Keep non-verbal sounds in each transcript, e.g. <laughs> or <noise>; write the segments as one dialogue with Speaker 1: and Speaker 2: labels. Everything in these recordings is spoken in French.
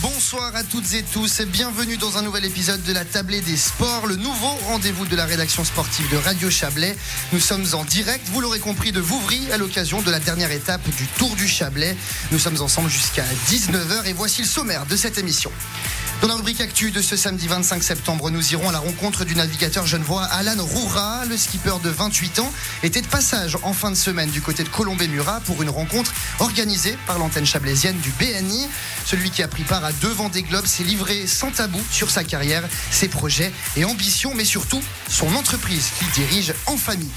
Speaker 1: Bonsoir à toutes et tous et bienvenue dans un nouvel épisode de la Tablée des Sports, le nouveau rendez-vous de la rédaction sportive de Radio Chablais. Nous sommes en direct, vous l'aurez compris, de Vouvry à l'occasion de la dernière étape du Tour du Chablais. Nous sommes ensemble jusqu'à 19h et voici le sommaire de cette émission. Dans la rubrique actu de ce samedi 25 septembre, nous irons à la rencontre du navigateur genevois Alan Roura. Le skipper de 28 ans était de passage en fin de semaine du côté de Colombey-Murat pour une rencontre organisée par l'antenne chablaisienne du BNI. Celui qui a pris part à deux des globes s'est livré sans tabou sur sa carrière, ses projets et ambitions, mais surtout son entreprise qu'il dirige en famille.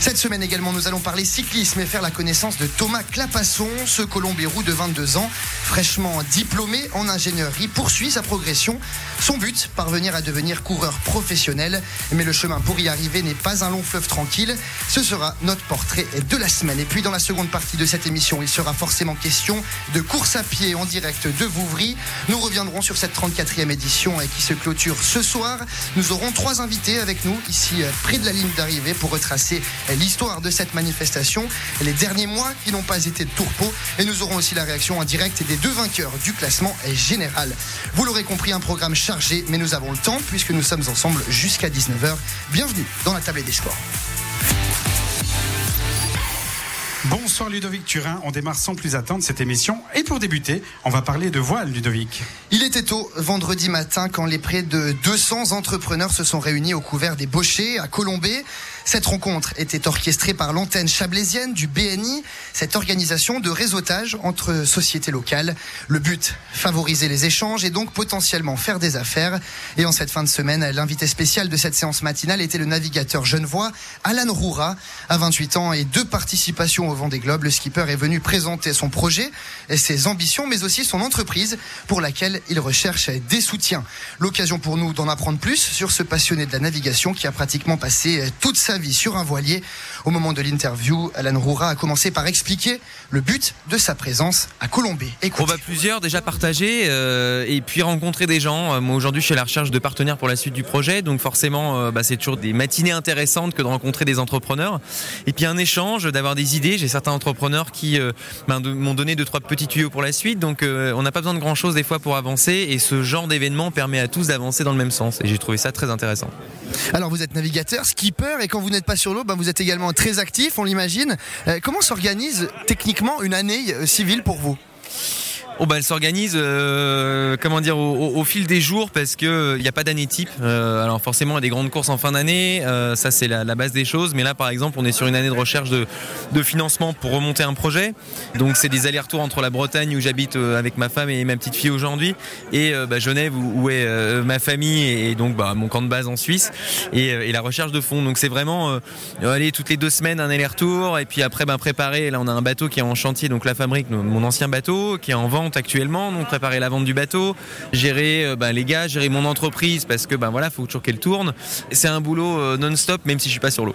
Speaker 1: Cette semaine également, nous allons parler cyclisme et faire la connaissance de Thomas Clapasson. Ce Colombérou de 22 ans, fraîchement diplômé en ingénierie, poursuit sa progression. Son but, parvenir à devenir coureur professionnel. Mais le chemin pour y arriver n'est pas un long fleuve tranquille. Ce sera notre portrait de la semaine. Et puis dans la seconde partie de cette émission, il sera forcément question de course à pied en direct de Vouvry. Nous reviendrons sur cette 34e édition qui se clôture ce soir. Nous aurons trois invités avec nous ici près de la ligne d'arrivée pour retracer l'histoire de cette manifestation, les derniers mois qui n'ont pas été de tourpeau et nous aurons aussi la réaction en direct des deux vainqueurs du classement général. Vous l'aurez compris, un programme chargé, mais nous avons le temps puisque nous sommes ensemble jusqu'à 19h. Bienvenue dans la table des sports.
Speaker 2: Bonsoir Ludovic Turin, on démarre sans plus attendre cette émission et pour débuter, on va parler de voile Ludovic.
Speaker 1: Il était tôt vendredi matin quand les près de 200 entrepreneurs se sont réunis au couvert des Bochers à Colombay. Cette rencontre était orchestrée par l'antenne chablaisienne du BNI, cette organisation de réseautage entre sociétés locales. Le but, favoriser les échanges et donc potentiellement faire des affaires. Et en cette fin de semaine, l'invité spécial de cette séance matinale était le navigateur genevois Alan Roura. À 28 ans et deux participations au Vendée Globe, le skipper est venu présenter son projet et ses ambitions, mais aussi son entreprise pour laquelle il recherche des soutiens. L'occasion pour nous d'en apprendre plus sur ce passionné de la navigation qui a pratiquement passé toute sa vie sur un voilier. Au moment de l'interview, Alan Roura a commencé par expliquer le but de sa présence à Colombey.
Speaker 3: On va plusieurs déjà partager euh, et puis rencontrer des gens. Euh, moi aujourd'hui je suis à la recherche de partenaires pour la suite du projet, donc forcément euh, bah, c'est toujours des matinées intéressantes que de rencontrer des entrepreneurs. Et puis un échange, d'avoir des idées. J'ai certains entrepreneurs qui ben, m'ont donné deux trois petits tuyaux pour la suite, donc on n'a pas besoin de grand chose des fois pour avancer et ce genre d'événement permet à tous d'avancer dans le même sens. Et j'ai trouvé ça très intéressant.
Speaker 1: Alors vous êtes navigateur, skipper et quand vous n'êtes pas sur l'eau, ben, vous êtes également très actif, on l'imagine. Euh, comment s'organise techniquement une année euh, civile pour vous?
Speaker 3: Oh bah elle s'organise, euh, comment dire, au, fil des jours parce que il n'y a pas d'année type. Euh, alors forcément, il y a des grandes courses en fin d'année, euh, ça c'est la, base des choses. Mais là, par exemple, on est sur une année de recherche de, financement pour remonter un projet. Donc c'est des allers-retours entre la Bretagne où j'habite avec ma femme et ma petite fille aujourd'hui et bah, Genève où, est ma famille et, donc bah, mon camp de base en Suisse et, la recherche de fonds. Donc c'est vraiment aller toutes les deux semaines un aller-retour et puis après ben préparer. Là, on a un bateau qui est en chantier, donc la fabrique, mon ancien bateau, qui est en vente actuellement, donc préparer la vente du bateau, gérer euh, ben, les gars, gérer mon entreprise parce que ben voilà, faut toujours qu'elle tourne. C'est un boulot euh, non-stop même si je suis pas sur l'eau.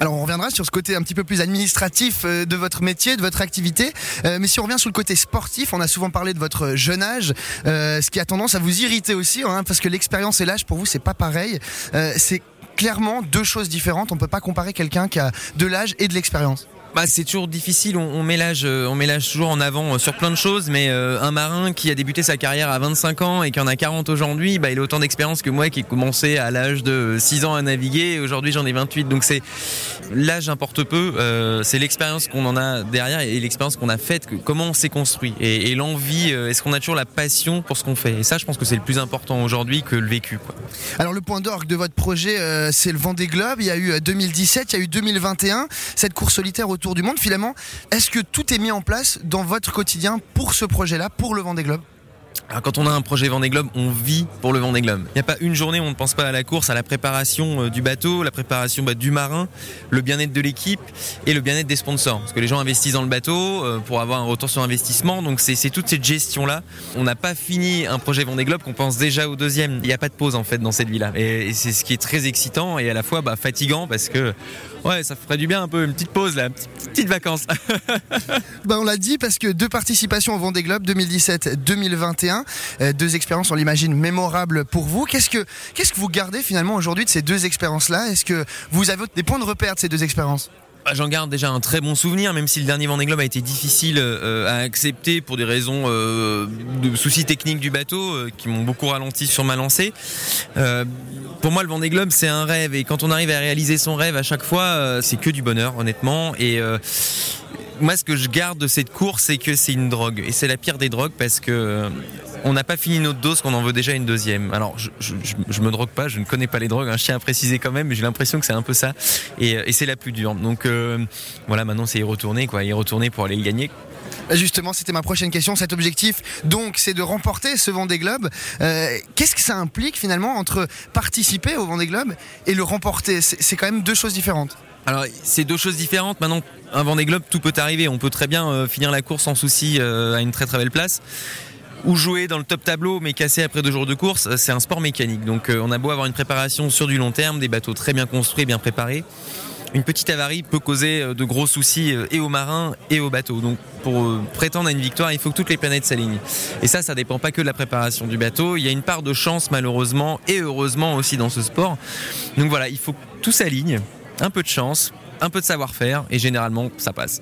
Speaker 1: Alors on reviendra sur ce côté un petit peu plus administratif euh, de votre métier, de votre activité. mais si on revient sur le côté sportif, on a souvent parlé de votre jeune âge, ce qui a tendance à vous irriter aussi, hein, parce que l'expérience et l'âge pour vous c'est pas pareil. c'est clairement deux choses différentes. On peut pas comparer quelqu'un qui a de l'âge et de l'expérience.
Speaker 3: Bah, c'est toujours difficile, on, mélange, euh, on toujours en avant euh, sur plein de choses, mais euh, un marin qui a débuté sa carrière à 25 ans et qui en a 40 aujourd'hui, bah, il a autant d'expérience que moi qui ai commencé à l'âge de 6 ans à naviguer, aujourd'hui j'en ai 28, donc c'est l'âge importe peu, c'est l'expérience qu'on en a derrière et l'expérience qu'on a faite, comment on s'est construit et, l'envie, est-ce qu'on a toujours la passion pour ce qu'on fait, et ça je pense que c'est le plus important aujourd'hui que le vécu.
Speaker 1: Alors le point d'orgue de votre projet, c'est le Vendée Globe, il y a eu 2017, il y a eu 2021, cette course solitaire autour du monde finalement. Est-ce que tout est mis en place dans votre quotidien pour ce projet-là, pour le Vendée Globe?
Speaker 3: Quand on a un projet Vendée Globe, on vit pour le Vendée Globe. Il n'y a pas une journée où on ne pense pas à la course, à la préparation euh, du bateau, la préparation bah, du marin, le bien-être de l'équipe et le bien-être des sponsors. Parce que les gens investissent dans le bateau euh, pour avoir un retour sur investissement. Donc c'est toute cette gestion-là. On n'a pas fini un projet Vendée Globe qu'on pense déjà au deuxième. Il n'y a pas de pause en fait dans cette vie-là. Et, c'est ce qui est très excitant et à la fois bah, fatigant parce que ouais, ça ferait du bien un peu, une petite pause là, petite, petite vacances. <laughs>
Speaker 1: bah, on l'a dit parce que deux participations au Vendée Globe 2017-2021 euh, deux expériences, on l'imagine, mémorables pour vous. Qu'est-ce que, qu'est-ce que vous gardez finalement aujourd'hui de ces deux expériences-là? Est-ce que vous avez des points de repère de ces deux expériences?
Speaker 3: Ah, J'en garde déjà un très bon souvenir, même si le dernier Vendée Globe a été difficile à accepter pour des raisons de soucis techniques du bateau qui m'ont beaucoup ralenti sur ma lancée. pour moi, le Vendée Globe, c'est un rêve, et quand on arrive à réaliser son rêve à chaque fois, c'est que du bonheur, honnêtement. Et moi, ce que je garde de cette course, c'est que c'est une drogue. Et c'est la pire des drogues parce que euh, on n'a pas fini notre dose qu'on en veut déjà une deuxième. Alors, je, je, me drogue pas, je ne connais pas les drogues, un hein, chien à préciser quand même, mais j'ai l'impression que c'est un peu ça. Et, euh, c'est la plus dure. Donc, euh, voilà, maintenant, c'est y retourner, quoi. Y retourner pour aller y gagner.
Speaker 1: Justement, c'était ma prochaine question. Cet objectif, donc, c'est de remporter ce Vendée Globe. Qu'est-ce que ça implique finalement entre participer au Vendée Globe et le remporter? C'est quand même deux choses différentes.
Speaker 3: Alors, c'est deux choses différentes. Maintenant, un Vendée Globe, tout peut arriver. On peut très bien euh, finir la course sans souci euh, à une très très belle place. Ou jouer dans le top tableau mais casser après deux jours de course, euh, c'est un sport mécanique. Donc on a beau avoir une préparation sur du long terme, des bateaux très bien construits, bien préparés. Une petite avarie peut causer de gros soucis et aux marins et aux bateaux. Donc pour prétendre à une victoire, il faut que toutes les planètes s'alignent. Et ça, ça dépend pas que de la préparation du bateau. Il y a une part de chance malheureusement et heureusement aussi dans ce sport. Donc voilà, il faut que tout s'aligne un peu de chance, un peu de savoir-faire et généralement ça passe.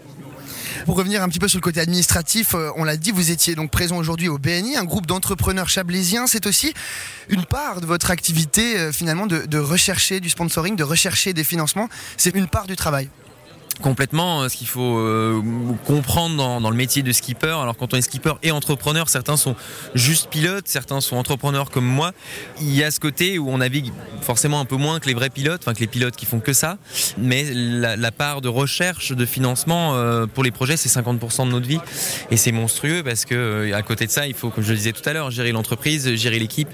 Speaker 1: Pour revenir un petit peu sur le côté administratif, euh, on l'a dit, vous étiez donc présent aujourd'hui au BNI, un groupe d'entrepreneurs chablaisiens. C'est aussi une part de votre activité euh, finalement de rechercher du sponsoring, de rechercher des financements. C'est une part du travail
Speaker 3: complètement euh, ce qu'il faut euh, comprendre dans, le métier de skipper. Alors quand on est skipper et entrepreneur, certains sont juste pilotes, certains sont entrepreneurs comme moi. Il y a ce côté où on navigue forcément un peu moins que les vrais pilotes, enfin que les pilotes qui font que ça. Mais la, part de recherche, de financement euh, pour les projets, c'est 50% de notre vie et c'est monstrueux parce que à côté de ça, il faut, comme je le disais tout à l'heure, gérer l'entreprise, gérer l'équipe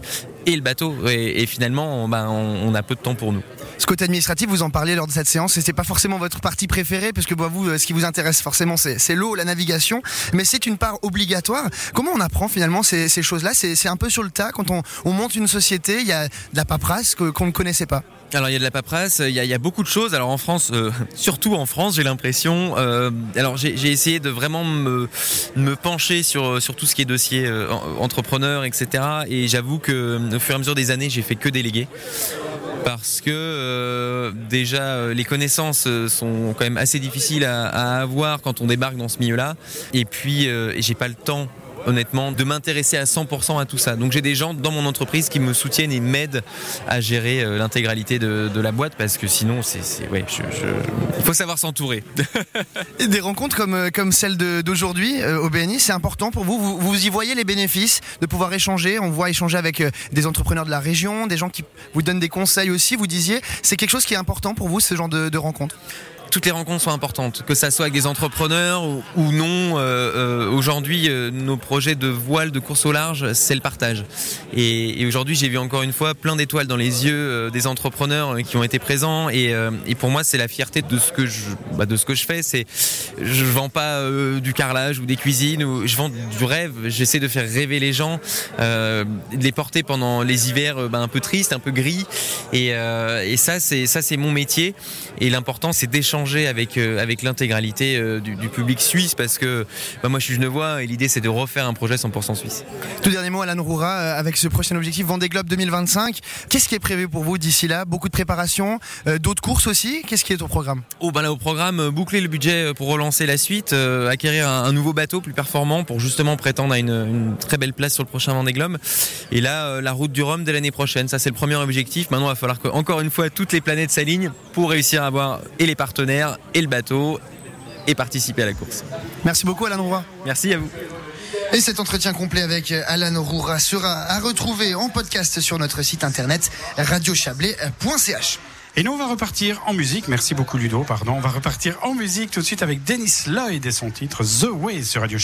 Speaker 3: et le bateau. Et, finalement, ben, on a peu de temps pour nous.
Speaker 1: Ce côté administratif, vous en parliez lors de cette séance, c'était pas forcément votre partie préférée, parce que bah, vous, euh, ce qui vous intéresse forcément, c'est l'eau, la navigation, mais c'est une part obligatoire. Comment on apprend finalement ces, choses-là? C'est un peu sur le tas quand on, monte une société, il y a de la paperasse qu'on ne connaissait pas.
Speaker 3: Alors il y a de la paperasse, il y a, beaucoup de choses. Alors en France, euh, <laughs> surtout en France, j'ai l'impression. Euh, alors j'ai essayé de vraiment me, pencher sur, sur tout ce qui est dossier entrepreneur, etc. Et j'avoue que au fur et à mesure des années, j'ai fait que déléguer parce que euh, déjà euh, les connaissances euh, sont quand même assez difficiles à, à, avoir quand on débarque dans ce milieu-là. Et puis j'ai pas le temps honnêtement, de m'intéresser à 100% à tout ça. Donc j'ai des gens dans mon entreprise qui me soutiennent et m'aident à gérer euh, l'intégralité de, la boîte parce que sinon, c'est, ouais, il faut savoir s'entourer. <laughs>
Speaker 1: des rencontres comme, euh, comme celle d'aujourd'hui euh, au BNI, c'est important pour vous? vous. y voyez les bénéfices de pouvoir échanger? On voit échanger avec des entrepreneurs de la région, des gens qui vous donnent des conseils aussi. Vous disiez, c'est quelque chose qui est important pour vous, ce genre de, de rencontres
Speaker 3: toutes les rencontres sont importantes, que ça soit avec des entrepreneurs ou, non. Euh, euh, aujourd'hui, euh, nos projets de voile, de course au large, c'est le partage. Et, aujourd'hui, j'ai vu encore une fois plein d'étoiles dans les yeux des entrepreneurs qui ont été présents. Et, pour moi, c'est la fierté de ce que je, bah, de ce que je fais. C'est, je vends pas du carrelage ou des cuisines, je vends du rêve. J'essaie de faire rêver les gens, de les porter pendant les hivers bah, un peu tristes, un peu gris. Et, ça, c'est mon métier. Et l'important, c'est d'échanger avec, euh, avec l'intégralité euh, du, public suisse parce que bah, moi je suis genevois et l'idée c'est de refaire un projet 100% suisse.
Speaker 1: Tout dernier mot, Alan Roura, euh, avec ce prochain objectif Vendée Globe 2025, qu'est-ce qui est prévu pour vous d'ici là? Beaucoup de préparation, d'autres courses aussi? Qu'est-ce qui est au programme?
Speaker 3: Oh, bah là, Au programme, boucler le budget pour relancer la suite, acquérir un, nouveau bateau plus performant pour justement prétendre à une, très belle place sur le prochain Vendée Globe. Et là, la route du Rhum dès l'année prochaine, ça c'est le premier objectif. Maintenant, il va falloir que, encore une fois, toutes les planètes s'alignent pour réussir à avoir et les partenaires et le bateau et participer à la course.
Speaker 1: Merci beaucoup Alain Roura.
Speaker 3: Merci à vous.
Speaker 1: Et cet entretien complet avec Alan Roura sera à retrouver en podcast sur notre site internet radiochablais.ch.
Speaker 2: Et nous, on va repartir en musique. Merci beaucoup, Ludo. Pardon. On va repartir en musique tout de suite avec Dennis Lloyd et son titre The Way sur Radio Chablais.